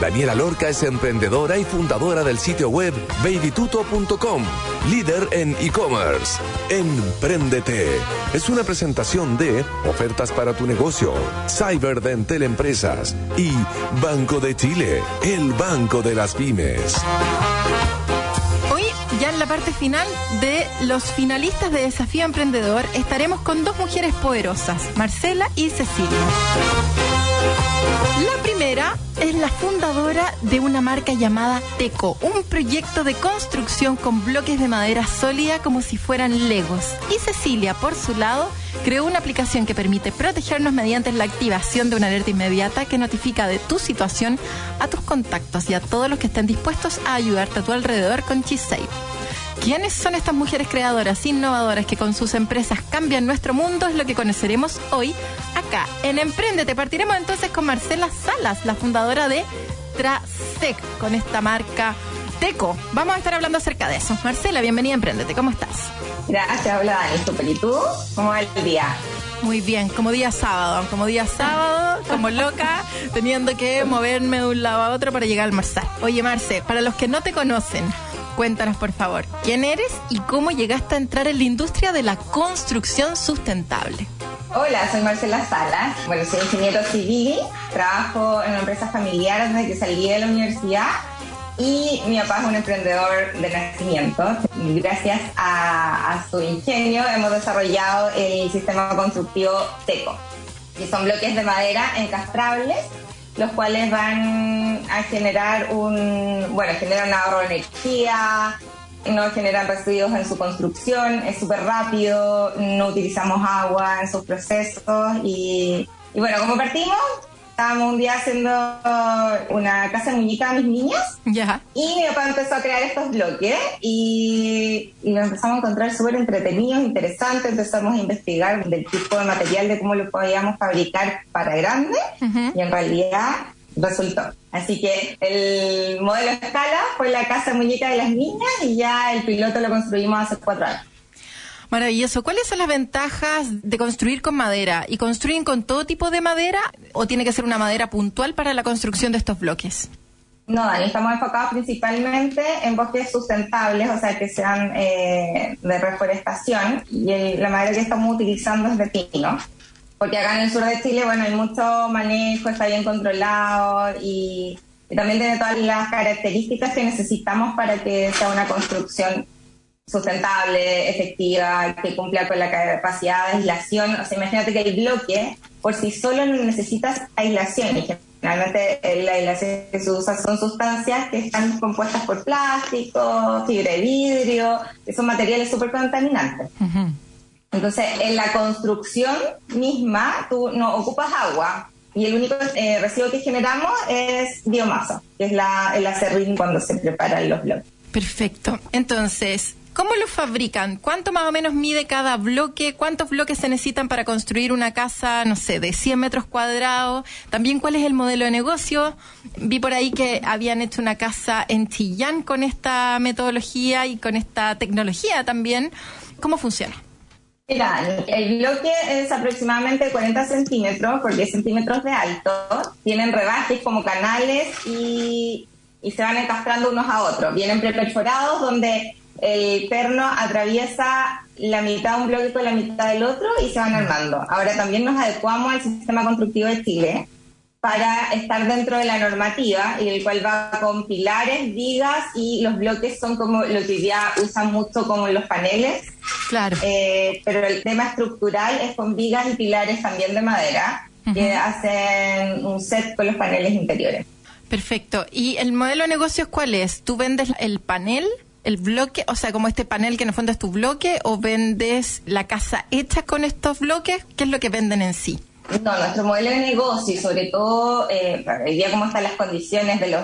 Daniela Lorca es emprendedora y fundadora del sitio web babytuto.com, líder en e-commerce. Empréndete. Es una presentación de ofertas para tu negocio, Cyberdentel Empresas y Banco de Chile, el banco de las pymes. Hoy, ya en la parte final de los finalistas de Desafío Emprendedor, estaremos con dos mujeres poderosas, Marcela y Cecilia. La primera es la fundadora de una marca llamada Teco, un proyecto de construcción con bloques de madera sólida como si fueran legos. Y Cecilia, por su lado, creó una aplicación que permite protegernos mediante la activación de una alerta inmediata que notifica de tu situación a tus contactos y a todos los que estén dispuestos a ayudarte a tu alrededor con CheeSafe. ¿Quiénes son estas mujeres creadoras, innovadoras que con sus empresas cambian nuestro mundo? Es lo que conoceremos hoy acá en Emprendete. Partiremos entonces con Marcela Salas, la fundadora de Trasec, con esta marca Teco. Vamos a estar hablando acerca de eso. Marcela, bienvenida a Emprendete. ¿Cómo estás? Gracias, hola Dani. ¿Y tú? ¿Cómo va el día? Muy bien, como día sábado, como día sábado, como loca, teniendo que moverme de un lado a otro para llegar al almorzar. Oye, Marce, para los que no te conocen, Cuéntanos, por favor, quién eres y cómo llegaste a entrar en la industria de la construcción sustentable. Hola, soy Marcela Salas. Bueno, soy ingeniero civil, trabajo en una empresa familiar desde que salí de la universidad y mi papá es un emprendedor de nacimiento. Gracias a, su ingenio hemos desarrollado el sistema constructivo TECO, que son bloques de madera encastrables los cuales van a generar un, bueno, generan ahorro de energía, no generan residuos en su construcción, es súper rápido, no utilizamos agua en sus procesos y, y bueno, como partimos, estábamos un día haciendo una casa de muñeca a mis niñas. Y mi papá empezó a crear estos bloques y, y los empezamos a encontrar súper entretenidos, interesantes, empezamos a investigar del tipo de material, de cómo lo podíamos fabricar para grande. Y en realidad resultó. Así que el modelo escala fue la casa muñeca de las niñas y ya el piloto lo construimos hace cuatro años. Maravilloso. ¿Cuáles son las ventajas de construir con madera? ¿Y construyen con todo tipo de madera o tiene que ser una madera puntual para la construcción de estos bloques? No, Dani, estamos enfocados principalmente en bosques sustentables, o sea, que sean eh, de reforestación, y la madera que estamos utilizando es de pino, porque acá en el sur de Chile, bueno, hay mucho manejo, está bien controlado y también tiene todas las características que necesitamos para que sea una construcción sustentable, efectiva, que cumpla con la capacidad de aislación. O sea, imagínate que el bloque por sí solo necesitas aislación. Y generalmente la aislación que se usa son sustancias que están compuestas por plástico, fibra de vidrio, que son materiales súper contaminantes. Entonces, en la construcción misma, tú no ocupas agua, y el único eh, residuo que generamos es biomasa, que es la, el acerrín cuando se preparan los bloques. Perfecto. Entonces, ¿Cómo lo fabrican? ¿Cuánto más o menos mide cada bloque? ¿Cuántos bloques se necesitan para construir una casa, no sé, de 100 metros cuadrados? También, ¿cuál es el modelo de negocio? Vi por ahí que habían hecho una casa en Chillán con esta metodología y con esta tecnología también. ¿Cómo funciona? Mira, el bloque es aproximadamente 40 centímetros por 10 centímetros de alto. Tienen rebajes como canales y, y se van encastrando unos a otros. Vienen preperforados donde el perno atraviesa la mitad de un bloque con la mitad del otro y se van armando. Ahora también nos adecuamos al sistema constructivo de Chile para estar dentro de la normativa y el cual va con pilares, vigas y los bloques son como lo que ya usan mucho como los paneles. Claro. Eh, pero el tema estructural es con vigas y pilares también de madera que hacen un set con los paneles interiores. Perfecto. ¿Y el modelo de negocios cuál es? ¿Tú vendes el panel? El bloque, o sea, como este panel que en el fondo es tu bloque, o vendes la casa hecha con estos bloques? ¿Qué es lo que venden en sí? No, nuestro modelo de negocio y sobre todo eh, cómo están las condiciones de los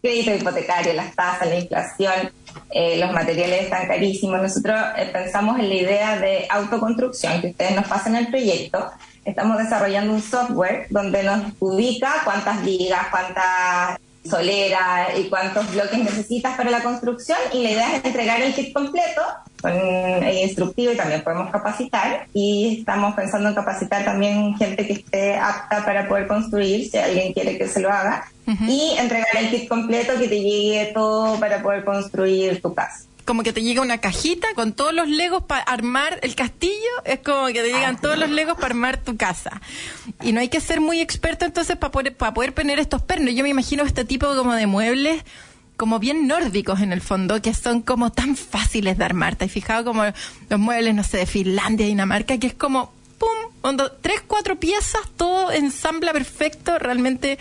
créditos hipotecarios, las tasas, la inflación, eh, los materiales están carísimos. Nosotros eh, pensamos en la idea de autoconstrucción, que ustedes nos pasen el proyecto. Estamos desarrollando un software donde nos ubica cuántas vigas, cuántas solera y cuántos bloques necesitas para la construcción y la idea es entregar el kit completo con el instructivo y también podemos capacitar y estamos pensando en capacitar también gente que esté apta para poder construir si alguien quiere que se lo haga y entregar el kit completo que te llegue todo para poder construir tu casa como que te llega una cajita con todos los legos para armar el castillo, es como que te llegan todos los legos para armar tu casa. Y no hay que ser muy experto entonces para poder, para poder poner estos pernos. Yo me imagino este tipo como de muebles como bien nórdicos en el fondo, que son como tan fáciles de armar. ¿Te has fijado como los muebles, no sé, de Finlandia, Dinamarca, que es como, ¡pum! tres, cuatro piezas, todo ensambla perfecto, realmente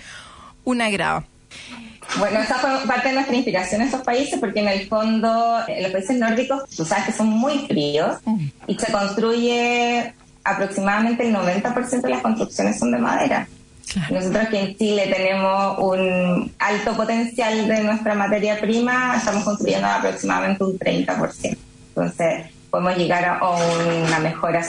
un agrado. Bueno, esa fue parte de nuestra inspiración en esos países, porque en el fondo eh, los países nórdicos, tú sabes que son muy fríos y se construye aproximadamente el 90% de las construcciones son de madera. Nosotros que en Chile tenemos un alto potencial de nuestra materia prima, estamos construyendo aproximadamente un 30%. Entonces, podemos llegar a una mejora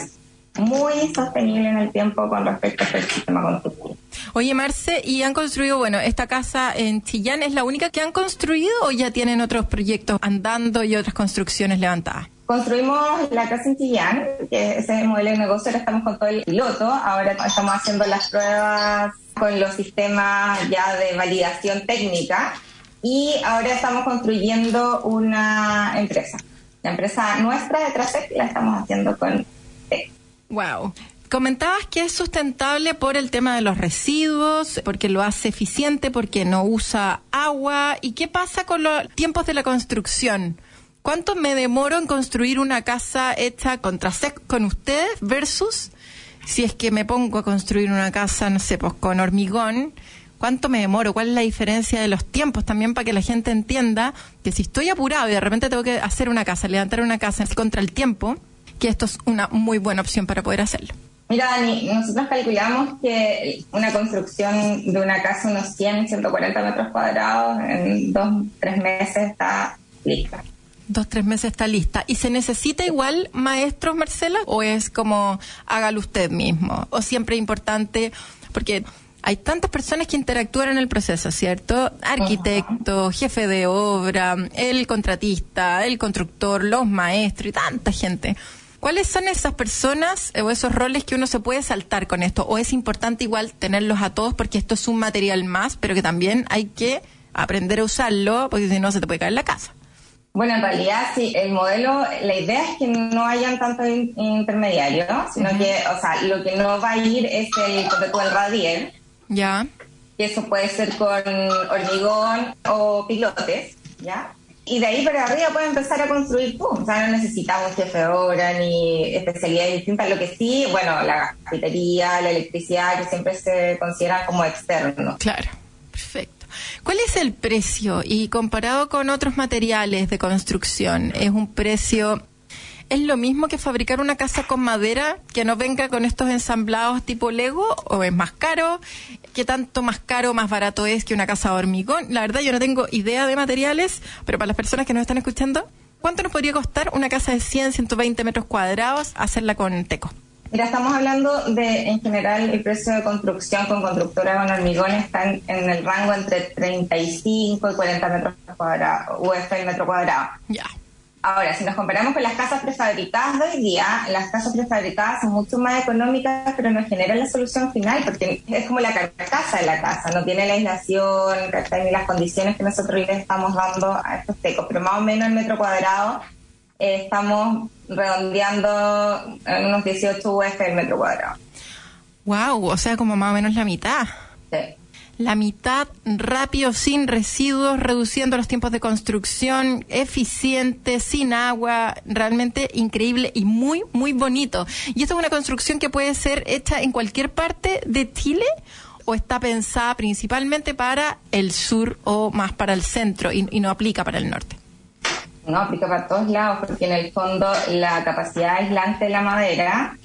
muy sostenible en el tiempo con respecto al sistema constructivo. Oye, Marce, ¿y han construido, bueno, esta casa en Chillán es la única que han construido o ya tienen otros proyectos andando y otras construcciones levantadas? Construimos la casa en Chillán, que ese es el modelo de negocio, ahora estamos con todo el piloto, ahora estamos haciendo las pruebas con los sistemas ya de validación técnica y ahora estamos construyendo una empresa. La empresa nuestra de Trasec la estamos haciendo con Wow. Comentabas que es sustentable por el tema de los residuos, porque lo hace eficiente, porque no usa agua. ¿Y qué pasa con los tiempos de la construcción? ¿Cuánto me demoro en construir una casa hecha con Trasec con ustedes versus si es que me pongo a construir una casa, no sé, pues con hormigón? ¿Cuánto me demoro? ¿Cuál es la diferencia de los tiempos? También para que la gente entienda que si estoy apurado y de repente tengo que hacer una casa, levantar una casa contra el tiempo, que esto es una muy buena opción para poder hacerlo. Mira, Dani, nosotros calculamos que una construcción de una casa, unos 100, 140 metros cuadrados, en dos, tres meses está lista. Dos, tres meses está lista. ¿Y se necesita igual maestros, Marcela? ¿O es como hágalo usted mismo? ¿O siempre es importante? Porque hay tantas personas que interactúan en el proceso, ¿cierto? Arquitecto, jefe de obra, el contratista, el constructor, los maestros y tanta gente. ¿Cuáles son esas personas o esos roles que uno se puede saltar con esto? ¿O es importante igual tenerlos a todos porque esto es un material más, pero que también hay que aprender a usarlo porque si no se te puede caer la casa? Bueno, en realidad sí, el modelo, la idea es que no hayan tantos intermediarios, sino que, o sea, lo que no va a ir es el, el radier. Ya. Y eso puede ser con hormigón o pilotes, ¿ya? Y de ahí para arriba puede empezar a construir tú. O sea, no necesitamos jefe de obra ni especialidades distintas. Lo que sí, bueno, la cafetería, la electricidad, que siempre se consideran como externos. Claro, perfecto. ¿Cuál es el precio? Y comparado con otros materiales de construcción, ¿es un precio ¿Es lo mismo que fabricar una casa con madera que no venga con estos ensamblados tipo Lego o es más caro? ¿Qué tanto más caro o más barato es que una casa de hormigón? La verdad yo no tengo idea de materiales, pero para las personas que nos están escuchando, ¿cuánto nos podría costar una casa de 100, 120 metros cuadrados hacerla con teco? Mira, estamos hablando de, en general, el precio de construcción con constructora con hormigón está en, el rango entre 35 y 40 metros cuadrados, UF el metro cuadrado. Ya. Ahora, si nos comparamos con las casas prefabricadas de hoy día, las casas prefabricadas son mucho más económicas, pero no generan la solución final, porque es como la carcasa de la casa, no tiene la aislación, ni las condiciones que nosotros le estamos dando a estos tecos, pero más o menos el metro cuadrado eh, estamos redondeando en unos 18 UF el metro cuadrado. Wow, o sea, como más o menos la mitad. Sí la mitad rápido, sin residuos, reduciendo los tiempos de construcción, eficiente, sin agua, realmente increíble y muy, muy bonito. ¿Y esto es una construcción que puede ser hecha en cualquier parte de Chile? ¿O está pensada principalmente para el sur o más para el centro y, y no aplica para el norte? No, aplica para todos lados, porque en el fondo la capacidad aislante de la madera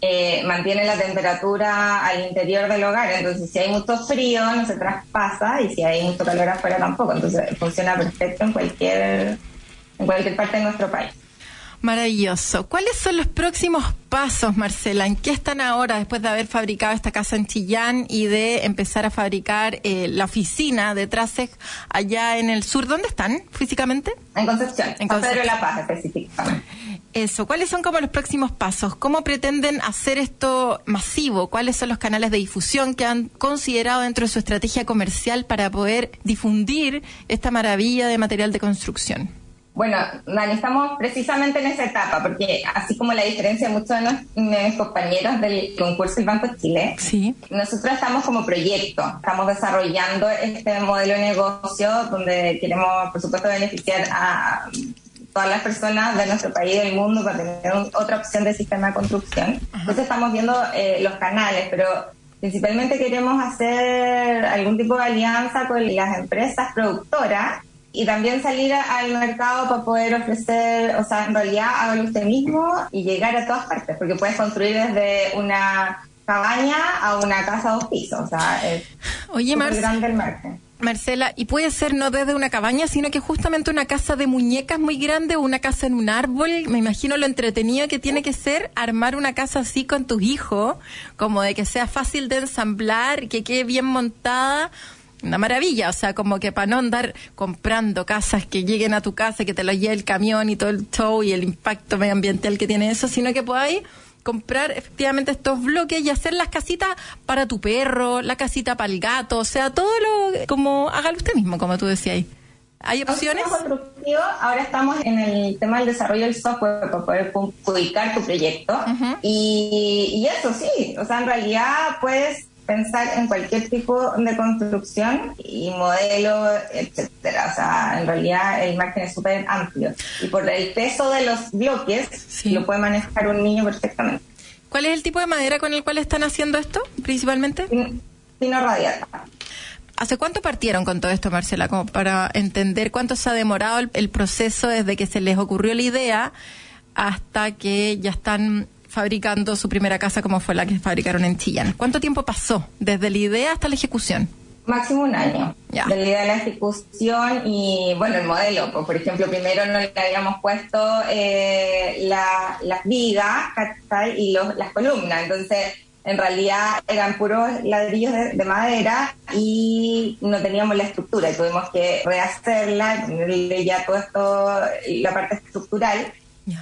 eh, mantiene la temperatura al interior del hogar. Entonces, si hay mucho frío, no se traspasa y si hay mucho calor afuera tampoco. Entonces, funciona perfecto en cualquier, en cualquier parte de nuestro país. Maravilloso. ¿Cuáles son los próximos pasos, Marcela? ¿En qué están ahora después de haber fabricado esta casa en Chillán y de empezar a fabricar eh, la oficina de Traseg allá en el sur? ¿Dónde están físicamente? En Concepción, en Concepción. Pedro La Paz específicamente. Eso, ¿cuáles son como los próximos pasos? ¿Cómo pretenden hacer esto masivo? ¿Cuáles son los canales de difusión que han considerado dentro de su estrategia comercial para poder difundir esta maravilla de material de construcción? Bueno, Dani, estamos precisamente en esa etapa, porque así como la diferencia de muchos de mis compañeros del concurso del Banco de Chile, sí. nosotros estamos como proyecto, estamos desarrollando este modelo de negocio donde queremos, por supuesto, beneficiar a todas las personas de nuestro país y del mundo para tener otra opción de sistema de construcción. Entonces estamos viendo eh, los canales, pero principalmente queremos hacer algún tipo de alianza con las empresas productoras y también salir al mercado para poder ofrecer, o sea, en realidad hágalo usted mismo y llegar a todas partes, porque puedes construir desde una cabaña a una casa dos pisos, o sea, es Oye, grande el margen. Marcela, y puede ser no desde una cabaña, sino que justamente una casa de muñecas muy grande o una casa en un árbol. Me imagino lo entretenido que tiene que ser armar una casa así con tus hijos, como de que sea fácil de ensamblar, que quede bien montada. Una maravilla, o sea, como que para no andar comprando casas que lleguen a tu casa, que te lo lleve el camión y todo el show y el impacto medioambiental que tiene eso, sino que podáis comprar efectivamente estos bloques y hacer las casitas para tu perro, la casita para el gato, o sea, todo lo como hágalo usted mismo, como tú decías. ¿Hay opciones? Ahora estamos en el tema del desarrollo del software para poder ubicar tu proyecto. y, y, eso sí, o sea, en realidad puedes pensar en cualquier tipo de construcción y modelo, etcétera. O sea, en realidad el margen es súper amplio. Y por el peso de los bloques, lo puede manejar un niño perfectamente. ¿Cuál es el tipo de madera con el cual están haciendo esto, principalmente? Pino radiata. ¿Hace cuánto partieron con todo esto, Marcela? Como para entender cuánto se ha demorado el proceso desde que se les ocurrió la idea hasta que ya están fabricando su primera casa como fue la que fabricaron en Chillán. ¿Cuánto tiempo pasó desde la idea hasta la ejecución? Máximo un año. Ya. De la idea de la ejecución y, bueno, el modelo. Pues, por ejemplo, primero no le habíamos puesto eh, las vigas y los, las columnas. Entonces, en realidad eran puros ladrillos de, madera y no teníamos la estructura y tuvimos que rehacerla, ya todo esto, la parte estructural.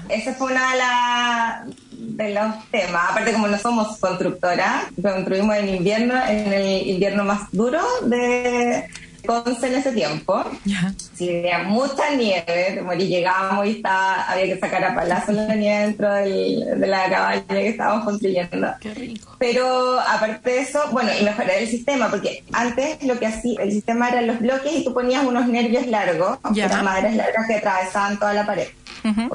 Ese fue una de, los temas. Aparte, como no somos constructora, construimos en invierno, en el invierno más duro de Conce en ese tiempo. Sí, había mucha nieve, y llegábamos y estaba, había que sacar a palazo la nieve dentro de la cabaña que estábamos construyendo. Qué rico. Pero aparte de eso, bueno, y mejorar el sistema, porque antes lo que hacía, el sistema eran los bloques y tú ponías unos nervios largos, unas maderas largas que atravesaban toda la pared.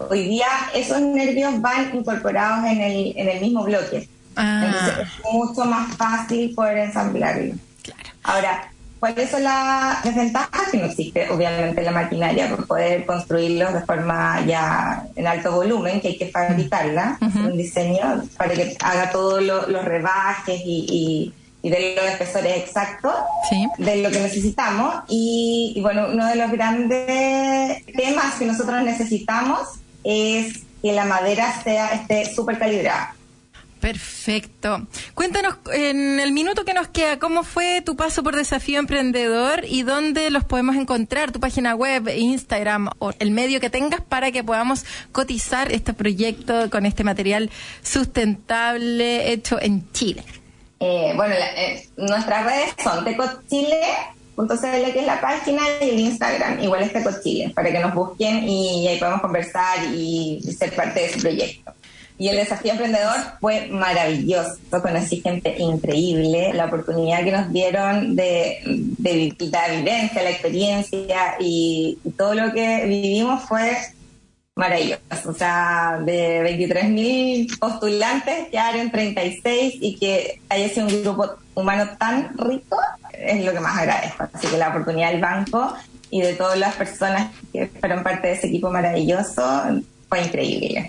Hoy día esos nervios van incorporados en el, en el mismo bloque. Ah. Entonces es mucho más fácil poder ensamblarlo. Claro. Ahora, ¿cuáles son las desventajas? Que no existe obviamente la maquinaria para poder construirlos de forma ya en alto volumen, que hay que fabricarla, un diseño para que haga todos los rebajes y y de los espesores exactos de lo que necesitamos. Y, bueno, uno de los grandes temas que nosotros necesitamos es que la madera sea esté súper calibrada. Perfecto. Cuéntanos en el minuto que nos queda, ¿cómo fue tu paso por Desafío Emprendedor y dónde los podemos encontrar? Tu página web, Instagram o el medio que tengas para que podamos cotizar este proyecto con este material sustentable hecho en Chile. Eh, bueno, eh, nuestras redes son tecochile.cl, que es la página, y el Instagram, igual es tecochile, para que nos busquen y ahí podemos conversar y ser parte de ese proyecto. Y el desafío emprendedor fue maravilloso. Conocí gente increíble. La oportunidad que nos dieron de, de la vivencia, la experiencia y, todo lo que vivimos fue maravilloso. O sea, de 23.000 postulantes quedaron 36 y que haya sido un grupo humano tan rico es lo que más agradezco. Así que la oportunidad del banco y de todas las personas que fueron parte de ese equipo maravilloso fue increíble.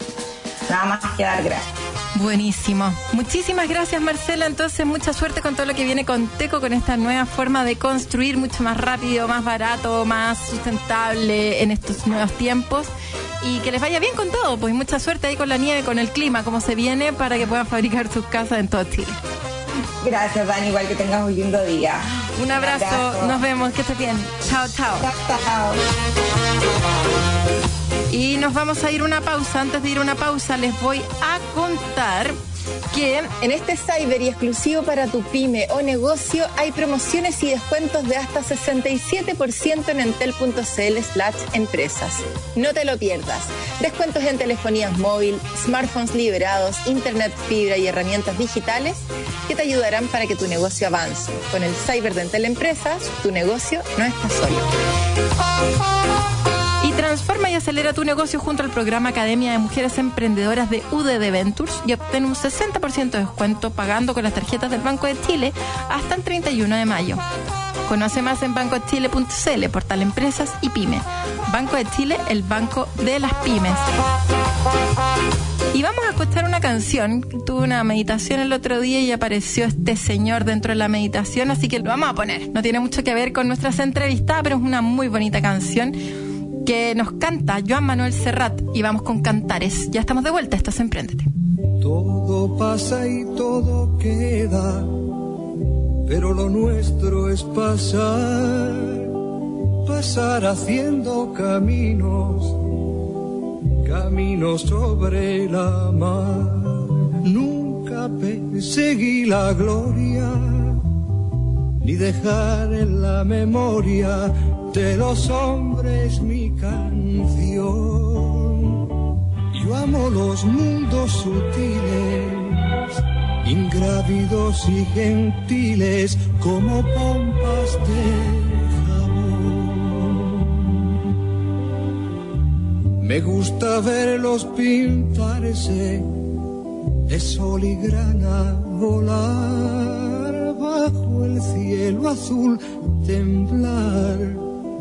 Nada más que dar gracias. Buenísimo. Muchísimas gracias Marcela. Entonces, mucha suerte con todo lo que viene con Teco, con esta nueva forma de construir mucho más rápido, más barato, más sustentable en estos nuevos tiempos y que les vaya bien con todo. Pues mucha suerte ahí con la nieve, con el clima, como se viene, para que puedan fabricar sus casas en todo Chile. Gracias, Dani. Igual que tengas un lindo día. Un abrazo. Nos vemos. Que estés bien. Chao, chao. Chao, chao. Y nos vamos a ir una pausa. Antes de ir una pausa, les voy a contar que en este cyber y exclusivo para tu pyme o negocio hay promociones y descuentos de hasta 67% en entel.cl slash empresas. No te lo pierdas. Descuentos en telefonías móvil, smartphones liberados, internet fibra y herramientas digitales que te ayudarán para que tu negocio avance. Con el cyber de Entel Empresas, tu negocio no está solo. Acelera tu negocio junto al programa Academia de Mujeres Emprendedoras de UDD Ventures y obtén un 60% de descuento pagando con las tarjetas del Banco de Chile hasta el 31 de mayo. Conoce más en bancochile.cl, portal Empresas y Pyme. Banco de Chile, el banco de las pymes. Y vamos a escuchar una canción. Tuve una meditación el otro día y apareció este señor dentro de la meditación, así que lo vamos a poner. No tiene mucho que ver con nuestras entrevistas, pero es una muy bonita canción que nos canta Joan Manuel Serrat y vamos con Cantares. Ya estamos de vuelta, estás Emprendete. Todo pasa y todo queda, pero lo nuestro es pasar, pasar haciendo caminos, caminos sobre la mar. Nunca perseguí la gloria, ni dejar en la memoria de los hombres mi canción. Yo amo los mundos sutiles, ingrávidos y gentiles como pompas de jabón. Me gusta verlos pintarse de sol y grana volar bajo el cielo azul temblar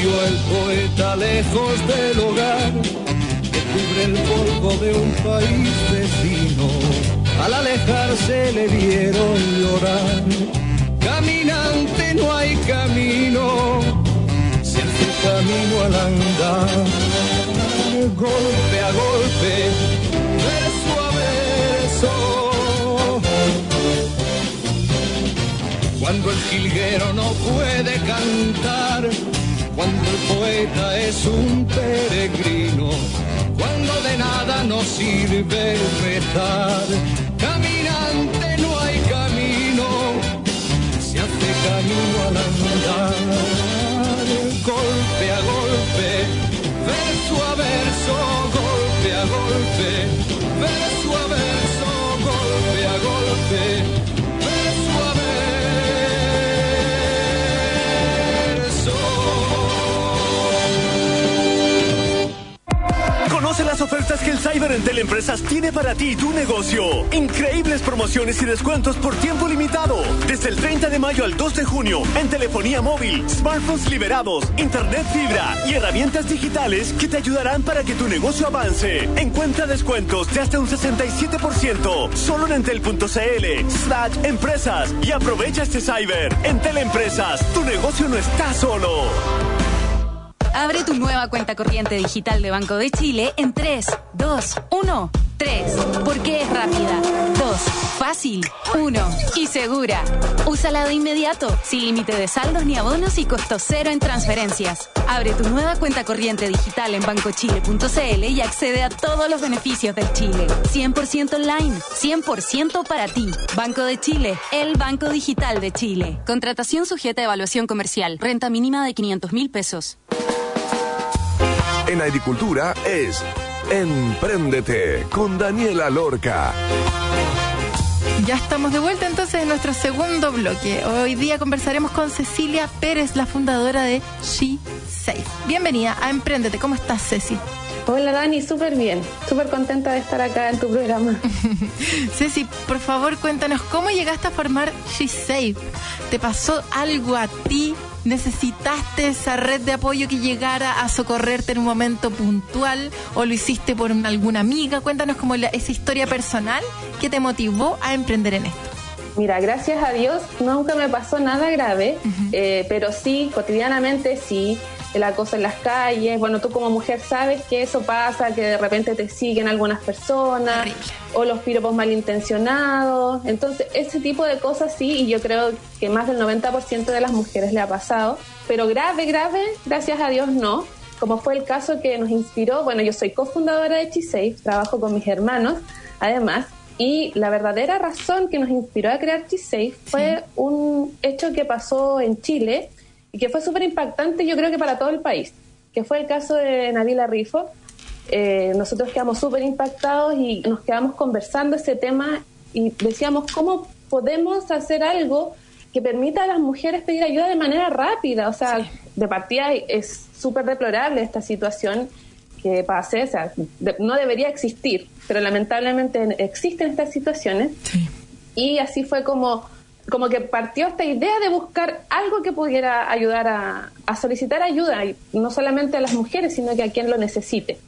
El poeta lejos del hogar que cubre el polvo de un país vecino. Al alejarse le vieron llorar. Caminante no hay camino, se hace camino al andar. Golpe a golpe, verso a verso. Cuando el jilguero no puede cantar, cuando el poeta es un peregrino, cuando de nada nos sirve rezar. Caminante no hay camino, se hace camino al andar, ofertas que el Cyber en Teleempresas tiene para ti y tu negocio. Increíbles promociones y descuentos por tiempo limitado. Desde el 30 de mayo al 2 de junio, en telefonía móvil, smartphones liberados, internet fibra y herramientas digitales que te ayudarán para que tu negocio avance. Encuentra descuentos de hasta un 67% solo en entel.cl slash empresas y aprovecha este Cyber. En Teleempresas, tu negocio no está solo. Abre tu nueva cuenta corriente digital de Banco de Chile en 3, 2, 1. 3. Porque es rápida. 2. Fácil. 1. Y segura. Úsala de inmediato, sin límite de saldos ni abonos y costo cero en transferencias. Abre tu nueva cuenta corriente digital en bancochile.cl y accede a todos los beneficios del Chile. 100% online, 100% para ti. Banco de Chile, el Banco Digital de Chile. Contratación sujeta a evaluación comercial. Renta mínima de 500 mil pesos. En agricultura es Empréndete con Daniela Lorca. Ya estamos de vuelta entonces en nuestro segundo bloque. Hoy día conversaremos con Cecilia Pérez, la fundadora de She Safe. Bienvenida a Emprendete. ¿Cómo estás, Ceci? Hola Dani, súper bien, súper contenta de estar acá en tu programa. Ceci, por favor cuéntanos cómo llegaste a formar She Safe. ¿Te pasó algo a ti? ¿Necesitaste esa red de apoyo que llegara a socorrerte en un momento puntual o lo hiciste por alguna amiga? Cuéntanos como esa historia personal que te motivó a emprender en esto. Mira, gracias a Dios nunca me pasó nada grave, eh, pero sí, cotidianamente sí, el acoso en las calles. Bueno, tú como mujer sabes que eso pasa, que de repente te siguen algunas personas o los piropos malintencionados. Entonces, ese tipo de cosas sí, y yo creo que más del 90% de las mujeres le ha pasado. Pero grave, grave, gracias a Dios no. Como fue el caso que nos inspiró, bueno, yo soy cofundadora de Chisafe, trabajo con mis hermanos, además, y la verdadera razón que nos inspiró a crear Chisafe fue un hecho que pasó en Chile y que fue súper impactante yo creo que para todo el país, que fue el caso de Nabila Rifo. Eh, nosotros quedamos súper impactados y nos quedamos conversando ese tema y decíamos cómo podemos hacer algo que permita a las mujeres pedir ayuda de manera rápida. O sea, de partida es súper deplorable esta situación que pase, o sea, no debería existir, pero lamentablemente existen estas situaciones. Y así fue como como que partió esta idea de buscar algo que pudiera ayudar a, solicitar ayuda, y no solamente a las mujeres, sino que a quien lo necesite.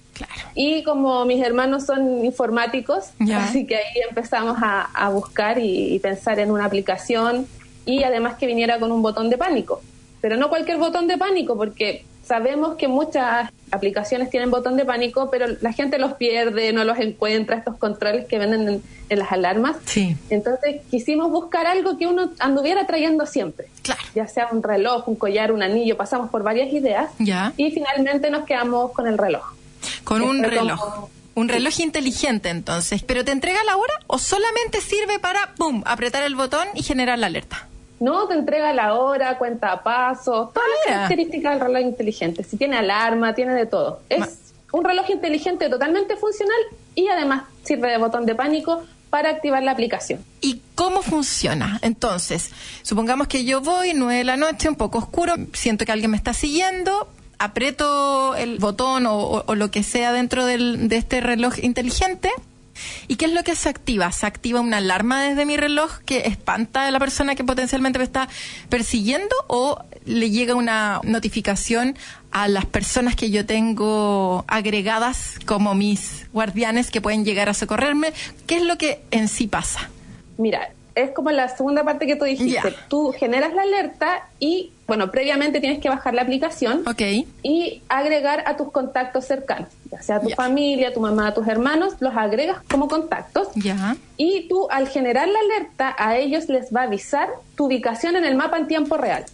Y como mis hermanos son informáticos, así que ahí empezamos a, buscar y, pensar en una aplicación y además que viniera con un botón de pánico. Pero no cualquier botón de pánico, porque sabemos que muchas aplicaciones tienen botón de pánico, pero la gente los pierde, no los encuentra, estos controles que venden en, las alarmas. Sí. Entonces quisimos buscar algo que uno anduviera trayendo siempre. Claro. Ya sea un reloj, un collar, un anillo, pasamos por varias ideas. Ya. Y finalmente nos quedamos con el reloj. Con un reloj. Un reloj inteligente entonces, pero ¿te entrega la hora o solamente sirve para, ¡pum!, apretar el botón y generar la alerta? No, te entrega la hora, cuenta pasos, todas las características del reloj inteligente. Si tiene alarma, tiene de todo. Es un reloj inteligente totalmente funcional y además sirve de botón de pánico para activar la aplicación. ¿Y cómo funciona? Entonces, supongamos que yo voy, nueve de la noche, un poco oscuro, siento que alguien me está siguiendo, aprieto el botón o, lo que sea dentro de este reloj inteligente ¿Y qué es lo que se activa? Se activa una alarma desde mi reloj que espanta a la persona que potencialmente me está persiguiendo o le llega una notificación a las personas que yo tengo agregadas como mis guardianes que pueden llegar a socorrerme. ¿Qué es lo que en sí pasa? Mira, es como la segunda parte que tú dijiste. Tú generas la alerta y, bueno, previamente tienes que bajar la aplicación y agregar a tus contactos cercanos, ya sea tu familia, tu mamá, tus hermanos, los agregas como contactos. Y tú, al generar la alerta, a ellos les va a avisar tu ubicación en el mapa en tiempo real.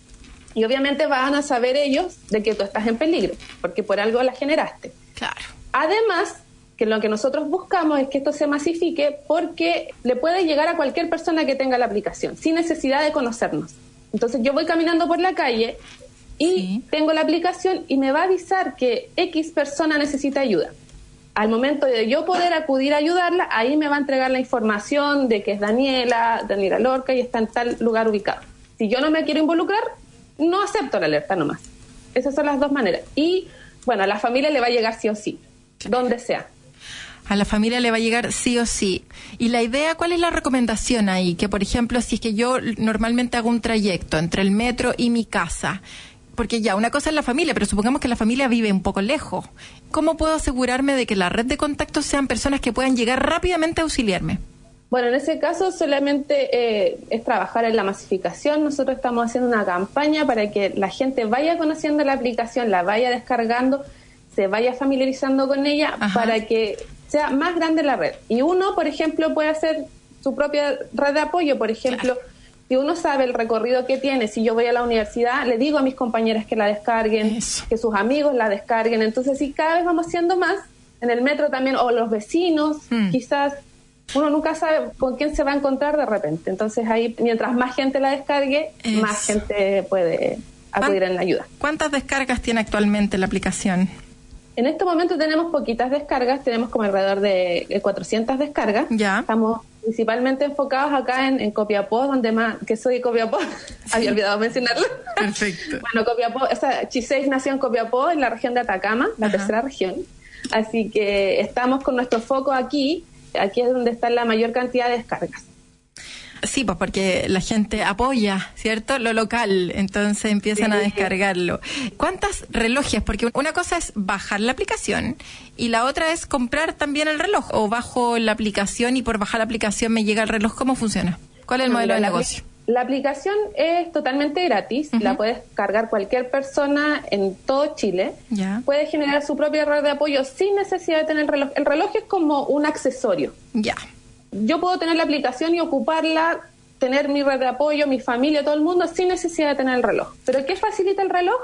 Y obviamente van a saber ellos de que tú estás en peligro, porque por algo la generaste. Claro. Además, que lo que nosotros buscamos es que esto se masifique porque le puede llegar a cualquier persona que tenga la aplicación, sin necesidad de conocernos. Entonces yo voy caminando por la calle y tengo la aplicación y me va a avisar que X persona necesita ayuda. Al momento de yo poder acudir a ayudarla, ahí me va a entregar la información de que es Daniela, Daniela Lorca y está en tal lugar ubicado. Si yo no me quiero involucrar, no acepto la alerta nomás. Esas son las dos maneras. Y bueno, a la familia le va a llegar sí o sí, donde sea. A la familia le va a llegar sí o sí. Y la idea, ¿cuál es la recomendación ahí? Que, por ejemplo, si es que yo normalmente hago un trayecto entre el metro y mi casa, porque ya, una cosa es la familia, pero supongamos que la familia vive un poco lejos. ¿Cómo puedo asegurarme de que la red de contactos sean personas que puedan llegar rápidamente a auxiliarme? Bueno, en ese caso solamente eh, es trabajar en la masificación. Nosotros estamos haciendo una campaña para que la gente vaya conociendo la aplicación, la vaya descargando, se vaya familiarizando con ella para que sea más grande la red. Y uno, por ejemplo, puede hacer su propia red de apoyo, por ejemplo. Si uno sabe el recorrido que tiene, si yo voy a la universidad, le digo a mis compañeras que la descarguen, que sus amigos la descarguen. Entonces, si cada vez vamos haciendo más, en el metro también, o los vecinos, Mm. quizás uno nunca sabe con quién se va a encontrar de repente. Entonces, ahí, mientras más gente la descargue, Eso. más gente puede acudir en la ayuda. ¿Cuántas descargas tiene actualmente la aplicación? En este momento tenemos poquitas descargas, tenemos como alrededor de eh, 400 descargas. Ya. Estamos principalmente enfocados acá en, en Copiapó, donde más, que soy de Copiapó, había olvidado mencionarlo. Perfecto. Bueno, Copiapó, o sea, Chiseix nació en Copiapó, en la región de Atacama, la Ajá. tercera región. Así que estamos con nuestro foco aquí, aquí es donde está la mayor cantidad de descargas. Sí, pues porque la gente apoya, ¿cierto? Lo local, entonces empiezan a Sí. descargarlo. ¿Cuántas relojes? Porque una cosa es bajar la aplicación y la otra es comprar también el reloj. O bajo la aplicación y por bajar la aplicación me llega el reloj. ¿Cómo funciona? ¿Cuál es el modelo de La- negocio? La aplicación es totalmente gratis, la puedes cargar cualquier persona en todo Chile. Ya. Puede generar su propia red de apoyo sin necesidad de tener el reloj. El reloj es como un accesorio. Ya. Yo puedo tener la aplicación y ocuparla, tener mi red de apoyo, mi familia, todo el mundo, sin necesidad de tener el reloj. Pero ¿qué facilita el reloj?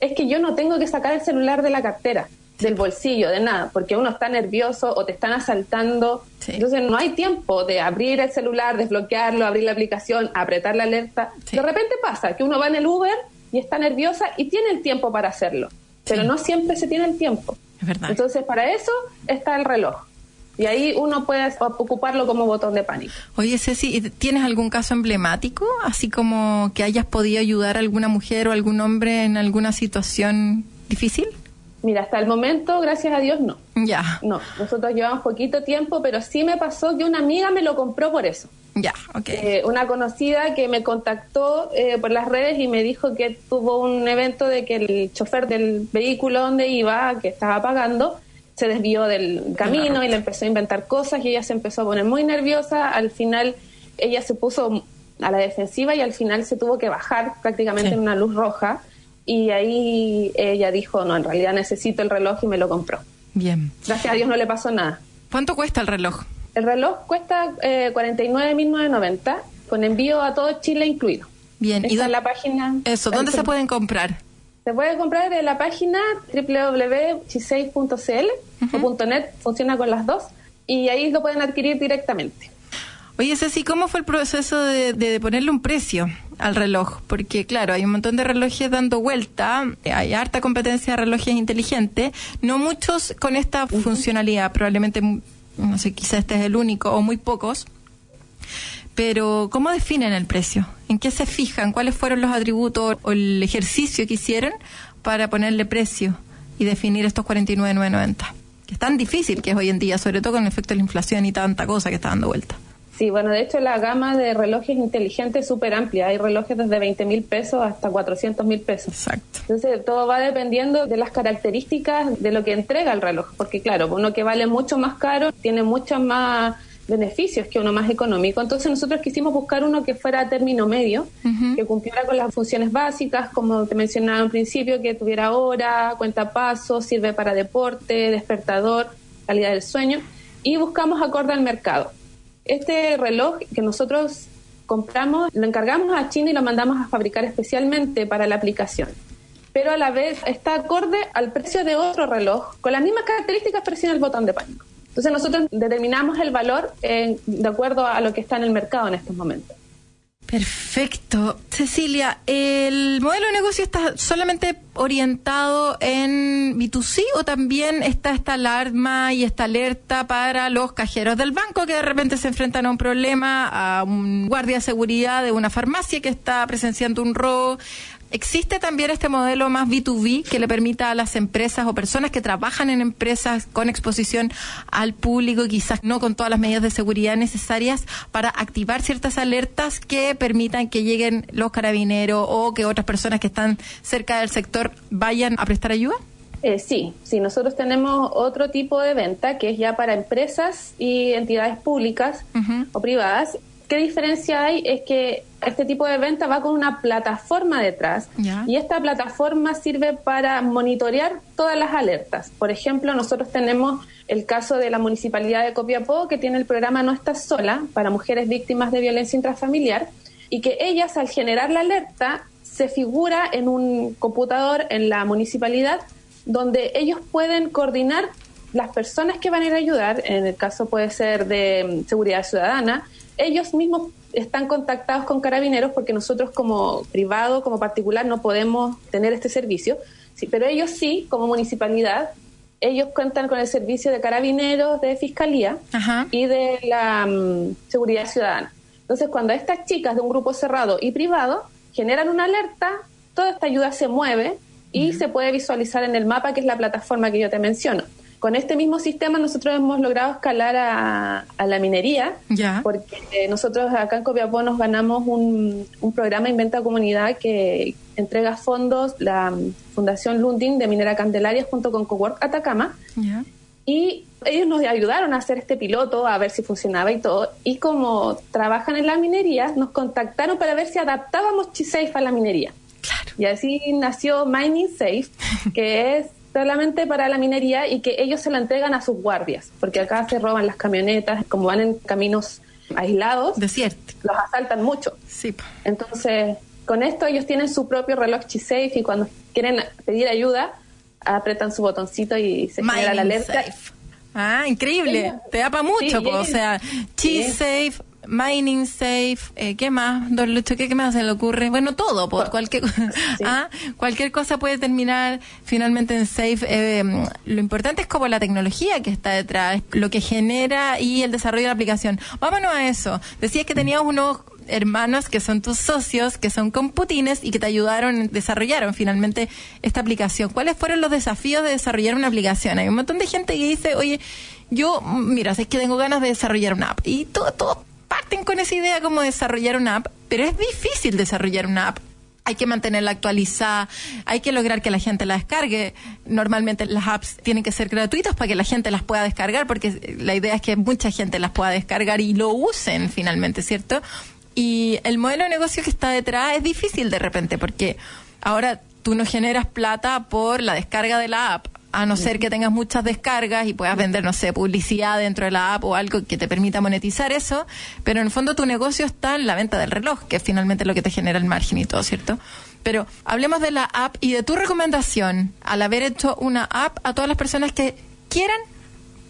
Es que yo no tengo que sacar el celular de la cartera, del bolsillo, de nada, porque uno está nervioso o te están asaltando. Sí. Entonces no hay tiempo de abrir el celular, desbloquearlo, abrir la aplicación, apretar la alerta. Sí. De repente pasa que uno va en el Uber y está nerviosa y tiene el tiempo para hacerlo, pero no siempre se tiene el tiempo. Es verdad. Entonces, para eso está el reloj. Y ahí uno puede ocuparlo como botón de pánico. Oye, Ceci, ¿y ¿tienes algún caso emblemático? Así como que hayas podido ayudar a alguna mujer o algún hombre en alguna situación difícil. Mira, hasta el momento, gracias a Dios, no. Ya, No, nosotros llevamos poquito tiempo, pero sí me pasó que una amiga me lo compró por eso. ya, ok. Eh, una conocida que me contactó eh, por las redes y me dijo que tuvo un evento de que el chofer del vehículo donde iba, que estaba pagando, se desvió del camino y le empezó a inventar cosas y ella se empezó a poner muy nerviosa. Al final ella se puso a la defensiva y al final se tuvo que bajar prácticamente Sí. en una luz roja y ahí ella dijo, no, en realidad necesito el reloj y me lo compró. Bien. Gracias a Dios no le pasó nada. ¿Cuánto cuesta el reloj? El reloj cuesta eh, 49.990 con envío a todo Chile incluido. Bien, dó- en la página. Eso, ¿dónde se pueden comprar? Se puede comprar en la página www.chisei.cl o .net, funciona con las dos, y ahí lo pueden adquirir directamente. Oye, Ceci, ¿cómo fue el proceso de, de ponerle un precio al reloj? Porque, claro, hay un montón de relojes dando vuelta, hay harta competencia de relojes inteligentes, no muchos con esta funcionalidad, probablemente, no sé, quizás este es el único o muy pocos. Pero, ¿cómo definen el precio? ¿En qué se fijan? ¿Cuáles fueron los atributos o el ejercicio que hicieron para ponerle precio y definir estos 49,990? Que es tan difícil que es hoy en día, sobre todo con el efecto de la inflación y tanta cosa que está dando vuelta. Sí, bueno, de hecho la gama de relojes inteligentes es súper amplia. Hay relojes desde 20 mil pesos hasta 400 mil pesos. Exacto. Entonces, todo va dependiendo de las características de lo que entrega el reloj. Porque, claro, uno que vale mucho más caro tiene muchos más beneficios que uno más económico. Entonces, nosotros quisimos buscar uno que fuera a término medio, que cumpliera con las funciones básicas, como te mencionaba al principio, que tuviera hora, cuenta pasos, sirve para deporte, despertador, calidad del sueño. Y buscamos acorde al mercado. Este reloj que nosotros compramos, lo encargamos a China y lo mandamos a fabricar especialmente para la aplicación. Pero a la vez está acorde al precio de otro reloj con las mismas características, pero sin el botón de pánico. Entonces nosotros determinamos el valor de acuerdo a lo que está en el mercado en estos momentos. Perfecto. Cecilia, ¿el modelo de negocio está solamente orientado en B2C o también está esta alarma y esta alerta para los cajeros del banco que de repente se enfrentan a un problema, a un guardia de seguridad de una farmacia que está presenciando un robo? ¿Existe también este modelo más B2B que le permita a las empresas o personas que trabajan en empresas con exposición al público, quizás no con todas las medidas de seguridad necesarias, para activar ciertas alertas que permitan que lleguen los carabineros o que otras personas que están cerca del sector vayan a prestar ayuda? Eh, sí, sí, nosotros tenemos otro tipo de venta que es ya para empresas y entidades públicas o privadas. ¿Qué diferencia hay? Es que este tipo de venta va con una plataforma detrás y esta plataforma sirve para monitorear todas las alertas. Por ejemplo, nosotros tenemos el caso de la Municipalidad de Copiapó, que tiene el programa No Estás Sola para mujeres víctimas de violencia intrafamiliar, y que ellas, al generar la alerta, se figura en un computador en la municipalidad donde ellos pueden coordinar las personas que van a ir a ayudar, en el caso puede ser de mm, seguridad ciudadana, ellos mismos están contactados con carabineros porque nosotros como privado, como particular, no podemos tener este servicio, sí, pero ellos sí, como municipalidad, ellos cuentan con el servicio de carabineros, de fiscalía y de la mm, seguridad ciudadana. Entonces, cuando estas chicas de un grupo cerrado y privado generan una alerta, toda esta ayuda se mueve y se puede visualizar en el mapa, que es la plataforma que yo te menciono. Con este mismo sistema nosotros hemos logrado escalar a, la minería, porque eh, nosotros acá en Copiapó nos ganamos un, programa Inventa Comunidad que entrega fondos la Fundación Lundin de Minera Candelaria junto con Cowork Atacama. Y ellos nos ayudaron a hacer este piloto, a ver si funcionaba y todo. Y como trabajan en la minería, nos contactaron para ver si adaptábamos Chisafe a la minería. Y así nació Mining Safe, que es solamente para la minería y que ellos se la entregan a sus guardias, porque acá se roban las camionetas, como van en caminos aislados, Desierto. los asaltan mucho. Sí. Entonces, con esto ellos tienen su propio reloj Chisafe y cuando quieren pedir ayuda, apretan su botoncito y se genera la alerta. Ah, increíble. Te da para mucho, o sea, Chisafe, Mining Safe, eh, ¿qué más, Don Lucho? ¿qué, más se le ocurre? Bueno, todo, por cualquier, ah, cualquier cosa puede terminar finalmente en Safe. Eh, lo importante es como la tecnología que está detrás, lo que genera y el desarrollo de la aplicación. Vámonos a eso. Decías que tenías unos hermanos que son tus socios, que son computines y que te ayudaron, desarrollaron finalmente esta aplicación. ¿Cuáles fueron los desafíos de desarrollar una aplicación? Hay un montón de gente que dice, oye, yo, mira, es que tengo ganas de desarrollar una app. Y todo, todo parten con esa idea como desarrollar una app, pero es difícil desarrollar una app. Hay que mantenerla actualizada, hay que lograr que la gente la descargue. Normalmente las apps tienen que ser gratuitas para que la gente las pueda descargar, porque la idea es que mucha gente las pueda descargar y lo usen finalmente, ¿cierto? Y el modelo de negocio que está detrás es difícil de repente, porque ahora tú no generas plata por la descarga de la app a no ser que tengas muchas descargas y puedas vender, no sé, publicidad dentro de la app o algo que te permita monetizar eso, pero en el fondo tu negocio está en la venta del reloj, que es finalmente lo que te genera el margen y todo, ¿cierto? Pero hablemos de la app y de tu recomendación al haber hecho una app a todas las personas que quieran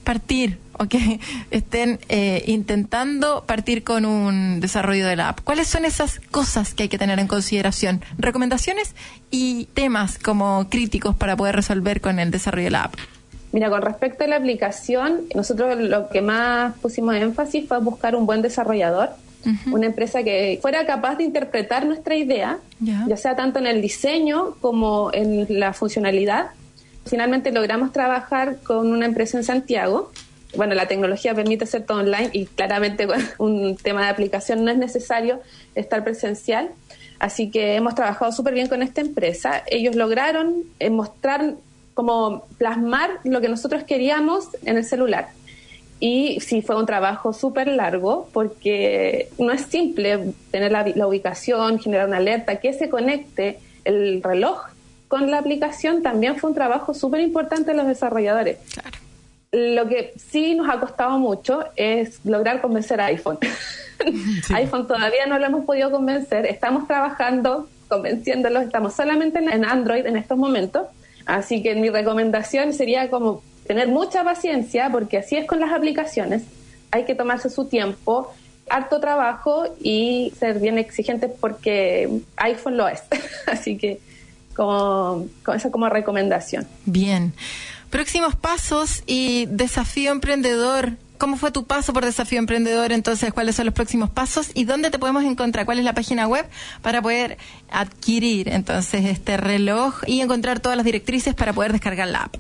partir o que estén eh, intentando partir con un desarrollo de la app. ¿Cuáles son esas cosas que hay que tener en consideración? Recomendaciones y temas como críticos para poder resolver con el desarrollo de la app. Mira, con respecto a la aplicación, nosotros lo que más pusimos énfasis fue buscar un buen desarrollador, una empresa que fuera capaz de interpretar nuestra idea, ya sea tanto en el diseño como en la funcionalidad. Finalmente logramos trabajar con una empresa en Santiago bueno, la tecnología permite hacer todo online y claramente un tema de aplicación no es necesario estar presencial. Así que hemos trabajado súper bien con esta empresa. Ellos lograron eh, mostrar, como plasmar lo que nosotros queríamos en el celular. Y sí, fue un trabajo súper largo porque no es simple tener la, la ubicación, generar una alerta, que se conecte el reloj con la aplicación. También fue un trabajo súper importante de los desarrolladores. Lo que sí nos ha costado mucho es lograr convencer a iPhone. iPhone todavía no lo hemos podido convencer, estamos trabajando, convenciéndolos, estamos solamente en Android en estos momentos, así que mi recomendación sería como tener mucha paciencia, porque así es con las aplicaciones, hay que tomarse su tiempo, harto trabajo y ser bien exigentes porque iPhone lo es, así que como, como esa como recomendación. Bien. Próximos pasos y desafío emprendedor. ¿Cómo fue tu paso por desafío emprendedor? Entonces, ¿cuáles son los próximos pasos y dónde te podemos encontrar? ¿Cuál es la página web para poder adquirir entonces este reloj y encontrar todas las directrices para poder descargar la app?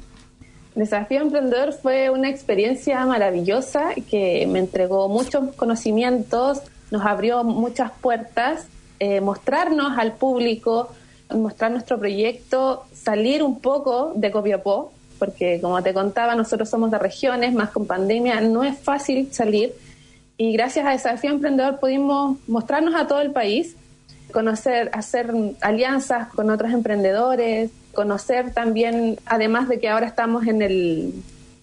Desafío Emprendedor fue una experiencia maravillosa que me entregó muchos conocimientos, nos abrió muchas puertas, eh, mostrarnos al público, mostrar nuestro proyecto, salir un poco de Copiapó, porque como te contaba, nosotros somos de regiones, más con pandemia, no es fácil salir. Y gracias a Desafío Emprendedor pudimos mostrarnos a todo el país, conocer, hacer alianzas con otros emprendedores, conocer también, además de que ahora estamos en el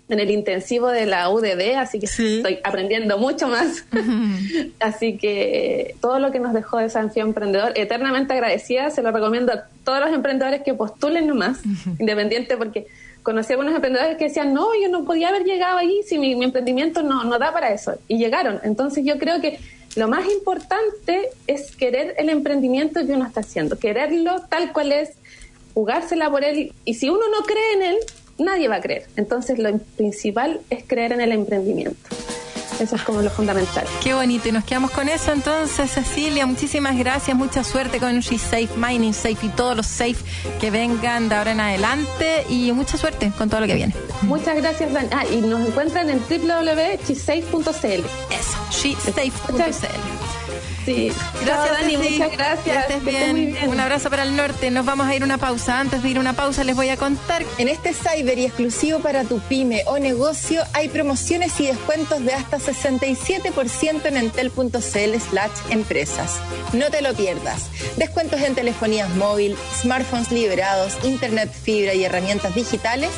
en el intensivo de la UDD, así que estoy aprendiendo mucho más. así que todo lo que nos dejó Desafío Emprendedor, eternamente agradecida, se lo recomiendo a todos los emprendedores que postulen nomás, independiente, porque conocí a algunos emprendedores que decían, no, yo no podía haber llegado ahí si mi, emprendimiento no, no da para eso. Y llegaron. Entonces yo creo que lo más importante es querer el emprendimiento que uno está haciendo, quererlo tal cual es, jugársela por él. Y si uno no cree en él, nadie va a creer. Entonces lo principal es creer en el emprendimiento. Eso es como lo fundamental. Qué bonito. Y nos quedamos con eso entonces, Cecilia. Muchísimas gracias. Mucha suerte con Safe, Mining Safe y todos los Safe que vengan de ahora en adelante. Y mucha suerte con todo lo que viene. Muchas gracias, Dan. Ah, y nos encuentran en www.shesafe.cl. Eso, shesafe.cl. Sí. Gracias, Dani. Muchas gracias. bien. Un abrazo para el norte. Nos vamos a ir una pausa. Antes de ir una pausa, les voy a contar. En este cyber y exclusivo para tu pyme o negocio, hay promociones y descuentos de hasta 67% en entel.cl/slash empresas. No te lo pierdas. Descuentos en telefonías móvil, smartphones liberados, internet fibra y herramientas digitales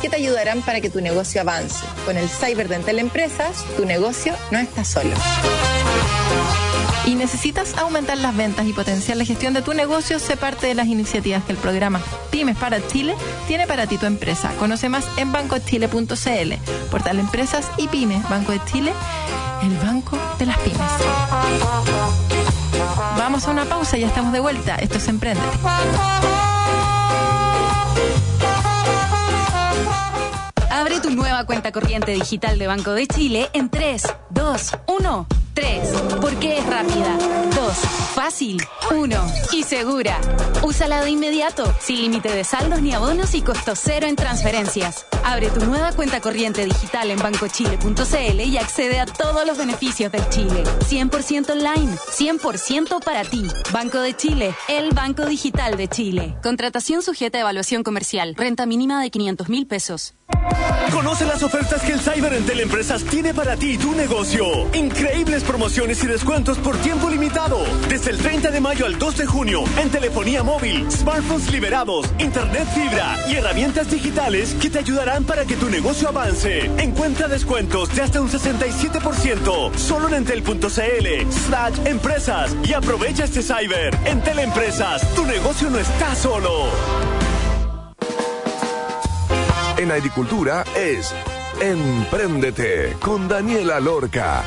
que te ayudarán para que tu negocio avance. Con el Cyber de Entel Empresas, tu negocio no está solo y necesitas aumentar las ventas y potenciar la gestión de tu negocio, sé parte de las iniciativas que el programa Pymes para Chile tiene para ti tu empresa. Conoce más en bancochile.cl, portal Empresas y Pymes. Banco de Chile, el banco de las pymes. Vamos a una pausa, ya estamos de vuelta. Esto es Emprendete. Tu nueva cuenta corriente digital de Banco de Chile en 3, 2, 1. 3. Porque es rápida. 2. Fácil. 1. Y segura. Úsala de inmediato, sin límite de saldos ni abonos y costo cero en transferencias. Abre tu nueva cuenta corriente digital en bancochile.cl y accede a todos los beneficios del Chile. 100% online, 100% para ti. Banco de Chile, el Banco Digital de Chile. Contratación sujeta a evaluación comercial. Renta mínima de 500 mil pesos. Conoce las ofertas que el Cyber en Teleempresas tiene para ti y tu negocio. Increíbles promociones y descuentos por tiempo limitado. Desde el 30 de mayo al 2 de junio, en telefonía móvil, smartphones liberados, internet fibra y herramientas digitales que te ayudarán para que tu negocio avance. Encuentra descuentos de hasta un 67% solo en entel.cl slash empresas y aprovecha este cyber. En Teleempresas, tu negocio no está solo en agricultura es Empréndete con Daniela Lorca.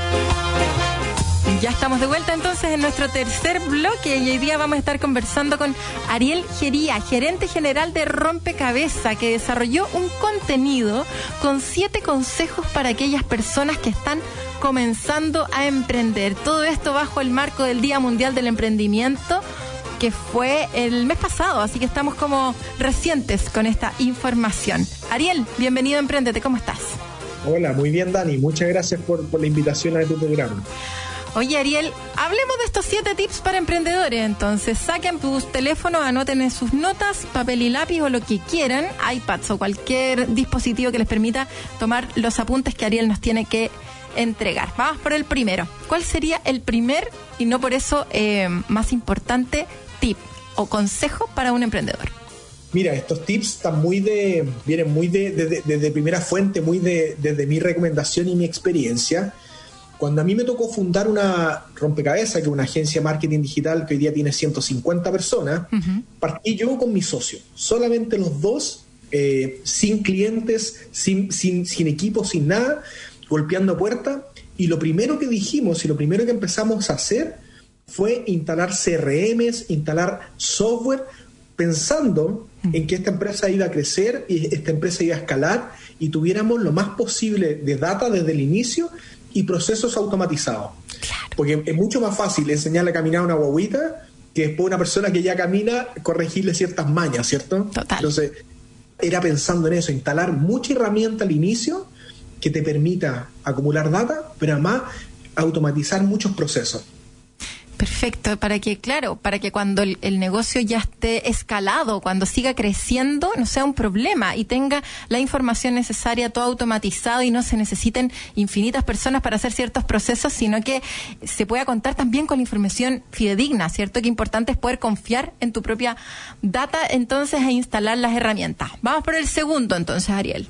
Ya estamos de vuelta entonces en nuestro tercer bloque y hoy día vamos a estar conversando con Ariel Gería, gerente general de Rompecabeza, que desarrolló un contenido con siete consejos para aquellas personas que están comenzando a emprender. Todo esto bajo el marco del Día Mundial del Emprendimiento que fue el mes pasado, así que estamos como recientes con esta información. Ariel, bienvenido a Emprendete, ¿cómo estás? Hola, muy bien Dani, muchas gracias por, la invitación a tu programa. Oye Ariel, hablemos de estos siete tips para emprendedores. Entonces, saquen tus teléfonos, anoten en sus notas, papel y lápiz o lo que quieran, iPads o cualquier dispositivo que les permita tomar los apuntes que Ariel nos tiene que entregar. Vamos por el primero. ¿Cuál sería el primer y no por eso eh, más importante tip o consejo para un emprendedor? Mira, estos tips están muy de, vienen muy de, de, primera fuente, muy de, desde mi recomendación y mi experiencia. Cuando a mí me tocó fundar una rompecabezas, que es una agencia de marketing digital que hoy día tiene 150 personas, partí yo con mi socio, solamente los dos, eh, sin clientes, sin, sin, sin equipo, sin nada, golpeando puertas. Y lo primero que dijimos y lo primero que empezamos a hacer fue instalar CRMs, instalar software, pensando en que esta empresa iba a crecer y esta empresa iba a escalar y tuviéramos lo más posible de data desde el inicio y procesos automatizados. Porque es mucho más fácil enseñarle a caminar a una guaguita que después una persona que ya camina corregirle ciertas mañas, ¿cierto? Entonces, era pensando en eso, instalar mucha herramienta al inicio que te permita acumular data, pero además automatizar muchos procesos. Perfecto, para que, claro, para que cuando el, negocio ya esté escalado, cuando siga creciendo, no sea un problema y tenga la información necesaria, todo automatizado y no se necesiten infinitas personas para hacer ciertos procesos, sino que se pueda contar también con información fidedigna, ¿cierto? Que importante es poder confiar en tu propia data, entonces, e instalar las herramientas. Vamos por el segundo, entonces, Ariel.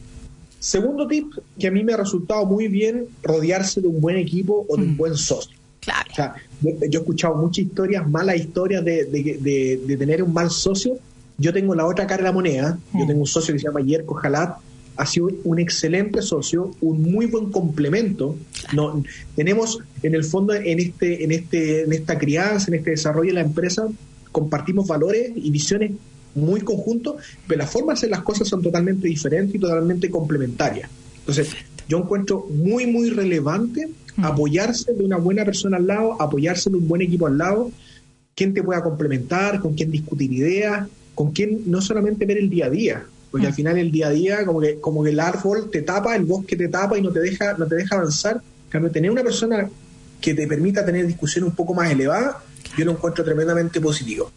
Segundo tip que a mí me ha resultado muy bien, rodearse de un buen equipo o de un buen socio. Claro. O sea, yo, yo he escuchado muchas historias, malas historias de, de- de- de tener un mal socio. Yo tengo la otra cara de la moneda. Yo tengo un socio que se llama Yerko Jalat. Ha sido un excelente socio, un muy buen complemento. No, tenemos en el fondo en este, en este, en esta crianza, en este desarrollo de la empresa, compartimos valores y visiones muy conjuntos, pero las formas de hacer las cosas son totalmente diferentes y totalmente complementarias. Entonces, yo encuentro muy, muy relevante apoyarse de una buena persona al lado, apoyarse de un buen equipo al lado, quien te pueda complementar, con quien discutir ideas, con quien no solamente ver el día a día, porque al final el día a día como que, como que el árbol te tapa, el bosque te tapa y no te deja, no te deja avanzar. Cambio, tener una persona que te permita tener discusiones un poco más elevadas, yo lo encuentro tremendamente positivo.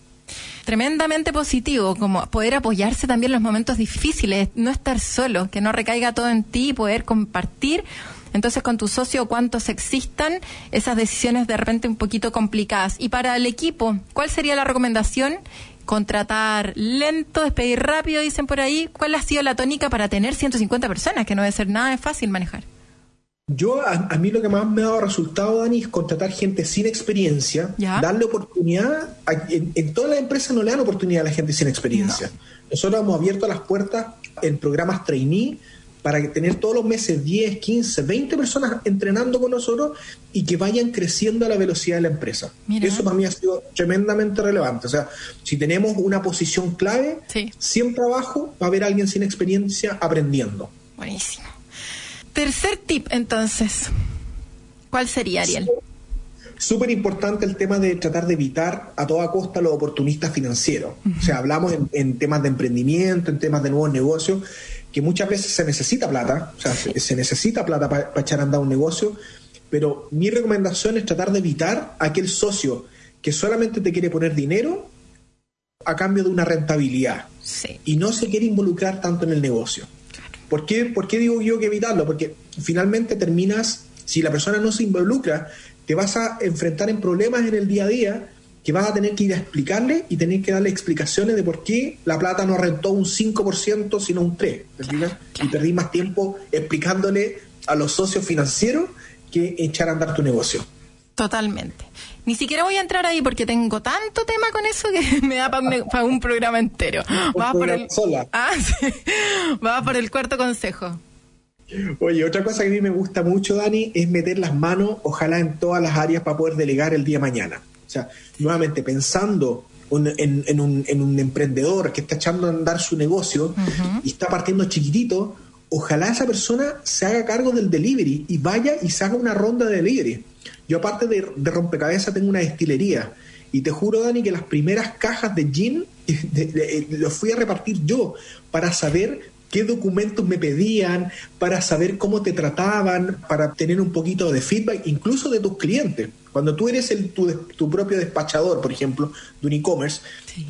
Tremendamente positivo, como poder apoyarse también en los momentos difíciles, no estar solo, que no recaiga todo en ti, poder compartir. Entonces, con tu socio, cuántos existan esas decisiones de repente un poquito complicadas. Y para el equipo, ¿cuál sería la recomendación? Contratar lento, despedir rápido, dicen por ahí. ¿Cuál ha sido la tónica para tener 150 personas? Que no debe ser nada fácil manejar. Yo, a, a mí lo que más me ha dado resultado, Dani, es contratar gente sin experiencia, Ya. darle oportunidad. a- en, en todas las empresas no le dan oportunidad a la gente sin experiencia. Nosotros hemos abierto las puertas en programas trainee para que tener todos los meses 10, 15, 20 personas entrenando con nosotros y que vayan creciendo a la velocidad de la empresa. Mira. Eso para mí ha sido tremendamente relevante. O sea, si tenemos una posición clave, Sí. siempre abajo va a haber alguien sin experiencia aprendiendo. Buenísimo. Tercer tip, entonces. ¿Cuál sería, Ariel? Súper importante el tema de tratar de evitar a toda costa los oportunistas financieros. O sea, hablamos en, en temas de emprendimiento, en temas de nuevos negocios, que muchas veces se necesita plata, o sea, se, se necesita plata para echar a andar un negocio, pero mi recomendación es tratar de evitar a aquel socio que solamente te quiere poner dinero a cambio de una rentabilidad Sí. y no se quiere involucrar tanto en el negocio. ¿Por qué, ¿Por qué digo yo que evitarlo? Porque finalmente terminas, si la persona no se involucra, te vas a enfrentar en problemas en el día a día que vas a tener que ir a explicarle y tener que darle explicaciones de por qué la plata no rentó un 5% sino un 3%. ¿te fijas? Y perdí más tiempo explicándole a los socios financieros que echar a andar tu negocio. Totalmente. Ni siquiera voy a entrar ahí porque tengo tanto tema con eso que me da para un, pa' un programa entero. Vamos por el. Ah, sí. Vamos por el cuarto consejo. Oye, otra cosa que a mí me gusta mucho, Dani, es meter las manos, ojalá en todas las áreas para poder delegar el día de mañana. O sea, nuevamente pensando un- en, en un, en un emprendedor que está echando a andar su negocio y está partiendo chiquitito, ojalá esa persona se haga cargo del delivery y vaya y se haga una ronda de delivery. Yo aparte de, de rompecabezas tengo una destilería y te juro, Dani, que las primeras cajas de gin de- los fui a repartir yo para saber qué documentos me pedían, para saber cómo te trataban, para tener un poquito de feedback, incluso de tus clientes. Cuando tú eres el, tu, tu propio despachador, por ejemplo, de un e-commerce,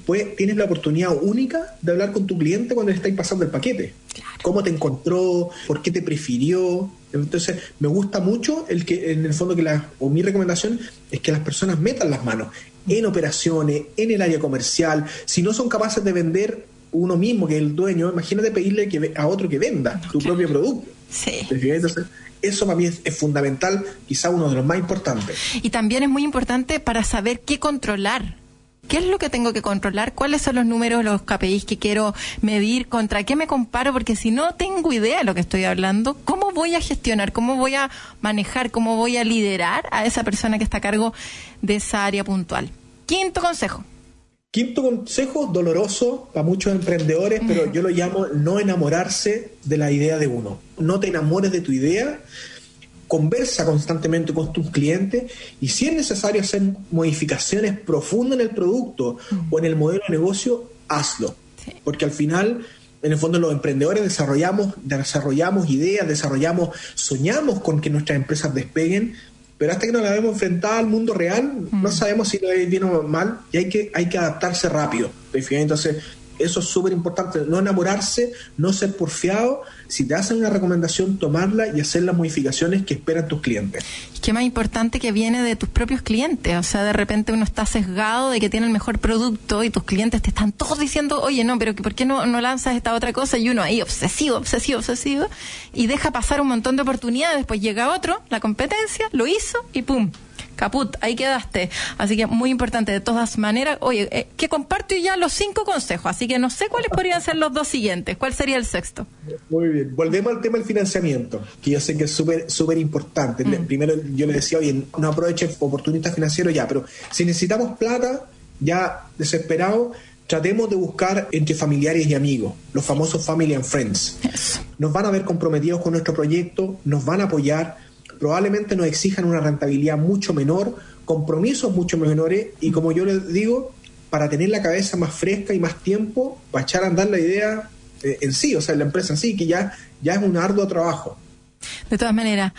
pues tienes la oportunidad única de hablar con tu cliente cuando le estáis pasando el paquete. ¿Cómo te encontró? ¿Por qué te prefirió? Entonces, me gusta mucho el que, en el fondo, que la, o mi recomendación es que las personas metan las manos en operaciones, en el área comercial. Si no son capaces de vender uno mismo, que es el dueño, imagínate pedirle que a otro que venda tu propio producto. Sí. Entonces, eso para mí es, es fundamental, quizá uno de los más importantes. Y también es muy importante para saber qué controlar. ¿Qué es lo que tengo que controlar? ¿Cuáles son los números, los KPIs que quiero medir? ¿Contra qué me comparo? Porque si no tengo idea de lo que estoy hablando, ¿cómo voy a gestionar? ¿Cómo voy a manejar? ¿Cómo voy a liderar a esa persona que está a cargo de esa área puntual? Quinto consejo. Quinto consejo, doloroso para muchos emprendedores, pero yo lo llamo no enamorarse de la idea de uno. No te enamores de tu idea, conversa constantemente con tus clientes y si es necesario hacer modificaciones profundas en el producto o en el modelo de negocio, hazlo. Sí. Porque al final, en el fondo, los emprendedores desarrollamos, desarrollamos ideas, desarrollamos, soñamos con que nuestras empresas despeguen, pero hasta que nos la vemos enfrentada al mundo real, no sabemos si lo es bien o mal y hay que, hay que adaptarse rápido. Entonces, Eso es súper importante, no enamorarse, no ser porfiado. Si te hacen una recomendación, tomarla y hacer las modificaciones que esperan tus clientes. qué más importante que viene de tus propios clientes. O sea, de repente uno está sesgado de que tiene el mejor producto y tus clientes te están todos diciendo, oye, no, pero ¿por qué no, no lanzas esta otra cosa? Y uno ahí obsesivo, obsesivo, obsesivo, y deja pasar un montón de oportunidades. Después llega otro, la competencia, lo hizo y ¡pum! Caput, ahí quedaste. Así que muy importante, de todas maneras, oye, eh, que comparto ya los cinco consejos, así que no sé cuáles podrían ser los dos siguientes. ¿Cuál sería el sexto? Muy bien, volvemos al tema del financiamiento, que yo sé que es súper súper importante. Mm. Primero yo le decía, oye, no aprovechen oportunistas financieros ya, pero si necesitamos plata, ya desesperado, tratemos de buscar entre familiares y amigos, los famosos family and friends. Nos van a ver comprometidos con nuestro proyecto, nos van a apoyar, probablemente nos exijan una rentabilidad mucho menor, compromisos mucho menores y como yo les digo, para tener la cabeza más fresca y más tiempo, para echar a andar la idea eh, en sí, o sea, la empresa en sí, que ya, ya es un arduo trabajo. De todas maneras,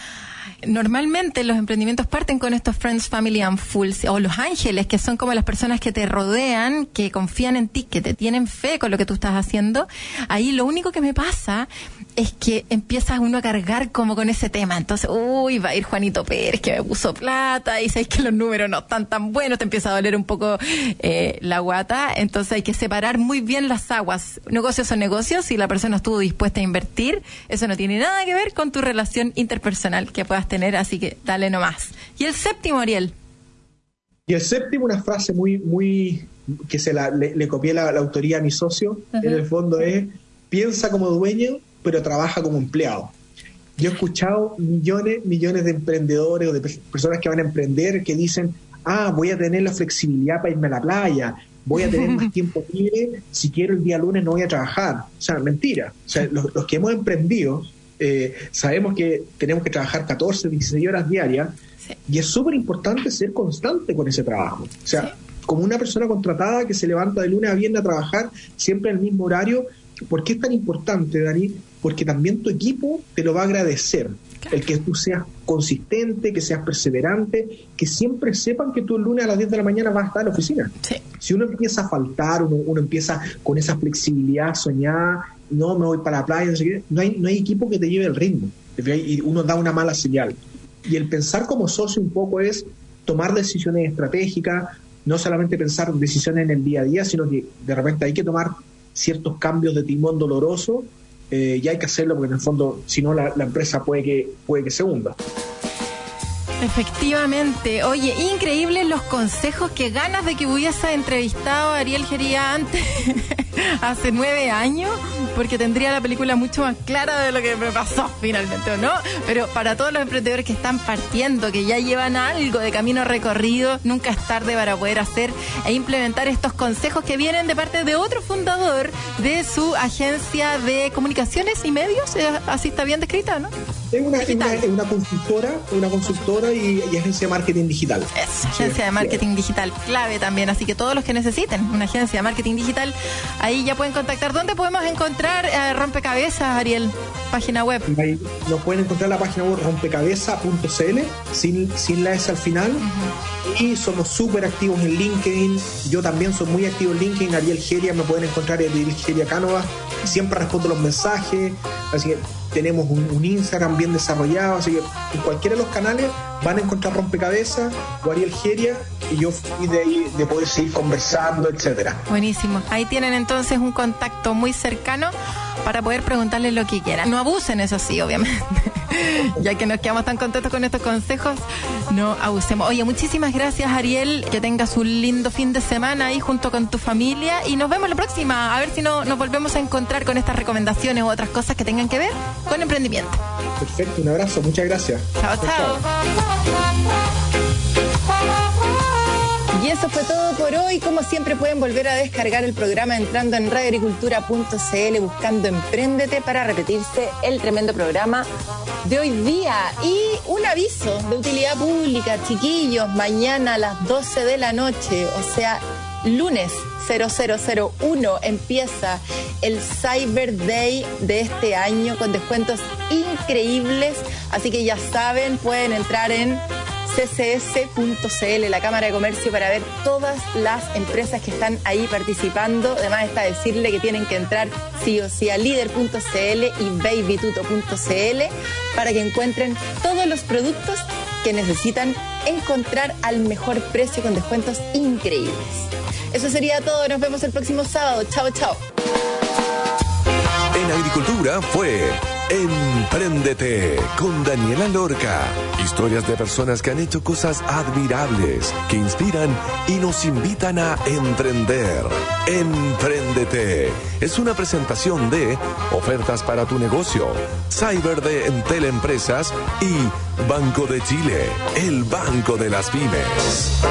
normalmente los emprendimientos parten con estos Friends, Family and Fools o los ángeles, que son como las personas que te rodean, que confían en ti, que te tienen fe con lo que tú estás haciendo. Ahí lo único que me pasa es que empiezas uno a cargar como con ese tema. Entonces, uy, va a ir Juanito Pérez que me puso plata y sabes que los números no están tan buenos, te empieza a doler un poco eh, la guata. Entonces hay que separar muy bien las aguas. Negocios son negocios. Si la persona estuvo dispuesta a invertir, eso no tiene nada que ver con tu relación interpersonal que puedas tener. Así que dale nomás. Y el séptimo, Ariel. Y el séptimo, una frase muy, muy, que se la, le, le copié la, la autoría a mi socio, Ajá. en el fondo es, piensa como dueño, pero trabaja como empleado. Yo he escuchado millones, millones de emprendedores o de pe- personas que van a emprender que dicen, ah, voy a tener la flexibilidad para irme a la playa, voy a tener más tiempo libre, si quiero el día lunes no voy a trabajar. O sea, mentira. O sea, los, los que hemos emprendido eh, sabemos que tenemos que trabajar 14, 16 horas diarias y es súper importante ser constante con ese trabajo. O sea, como una persona contratada que se levanta de lunes a viernes a trabajar siempre en el mismo horario, ¿por qué es tan importante, Dani? Porque también tu equipo te lo va a agradecer. El que tú seas consistente, que seas perseverante, que siempre sepan que tú el lunes a las 10 de la mañana vas a estar en la oficina. Si uno empieza a faltar, uno, uno empieza con esa flexibilidad soñada, no me voy para la playa, no, sé qué, no hay, no hay equipo que te lleve el ritmo. Y uno da una mala señal. Y el pensar como socio un poco es tomar decisiones estratégicas, no solamente pensar decisiones en el día a día, sino que de repente hay que tomar ciertos cambios de timón doloroso eh, y hay que hacerlo porque en el fondo, si no, la, la empresa puede que, puede que se hunda. Efectivamente. Oye, increíbles los consejos que ganas de que hubiese entrevistado a Ariel Gería antes, hace nueve años, porque tendría la película mucho más clara de lo que me pasó finalmente, ¿o no? Pero para todos los emprendedores que están partiendo, que ya llevan algo de camino recorrido, nunca es tarde para poder hacer e implementar estos consejos que vienen de parte de otro fundador de su agencia de comunicaciones y medios. Eh, Así está bien descrita, ¿no? Es una, es una, es una consultora, una consultora y, y agencia de marketing digital. Eso, agencia de marketing digital clave también. Así que todos los que necesiten una agencia de marketing digital, ahí ya pueden contactar. ¿Dónde podemos encontrar eh, rompecabezas, Ariel? Página web. Ahí nos pueden encontrar en la página web rompecabeza.cl sin, sin la S al final. Y somos súper activos en LinkedIn. Yo también soy muy activo en LinkedIn. Ariel Geria me pueden encontrar en Ariel Geria Cánova. Siempre respondo los mensajes. Así que tenemos un, Instagram bien desarrollado. Así que en cualquiera de los canales van a encontrar rompecabezas Ariel Geria. Y yo fui de ahí de poder seguir conversando, etcétera. Buenísimo. Ahí tienen entonces un contacto muy cercano para poder preguntarles lo que quieran. No abusen, eso sí, obviamente. ya que nos quedamos tan contentos con estos consejos, no abusemos. Oye, muchísimas gracias, Ariel. Que tengas un lindo fin de semana ahí junto con tu familia. Y nos vemos la próxima. A ver si no, nos volvemos a encontrar con estas recomendaciones u otras cosas que tengan que ver con emprendimiento. Perfecto, un abrazo, muchas gracias. Chao, chao. Y eso fue todo por hoy. Como siempre pueden volver a descargar el programa entrando en radioagricultura.cl buscando Emprendete para repetirse el tremendo programa de hoy día. Y un aviso de utilidad pública, chiquillos, mañana a las 12 de la noche, o sea, lunes 0001 empieza el Cyber Day de este año con descuentos increíbles. Así que ya saben, pueden entrar en ccs.cl, la Cámara de Comercio, para ver todas las empresas que están ahí participando. Además está decirle que tienen que entrar sí o sí a líder.cl y babytuto.cl para que encuentren todos los productos que necesitan encontrar al mejor precio con descuentos increíbles. Eso sería todo, nos vemos el próximo sábado. Chao, chao. En Agricultura fue Emprendete con Daniela Lorca. Historias de personas que han hecho cosas admirables, que inspiran y nos invitan a emprender. Emprendete es una presentación de ofertas para tu negocio, Cyber de Entel Empresas y Banco de Chile, el banco de las pymes.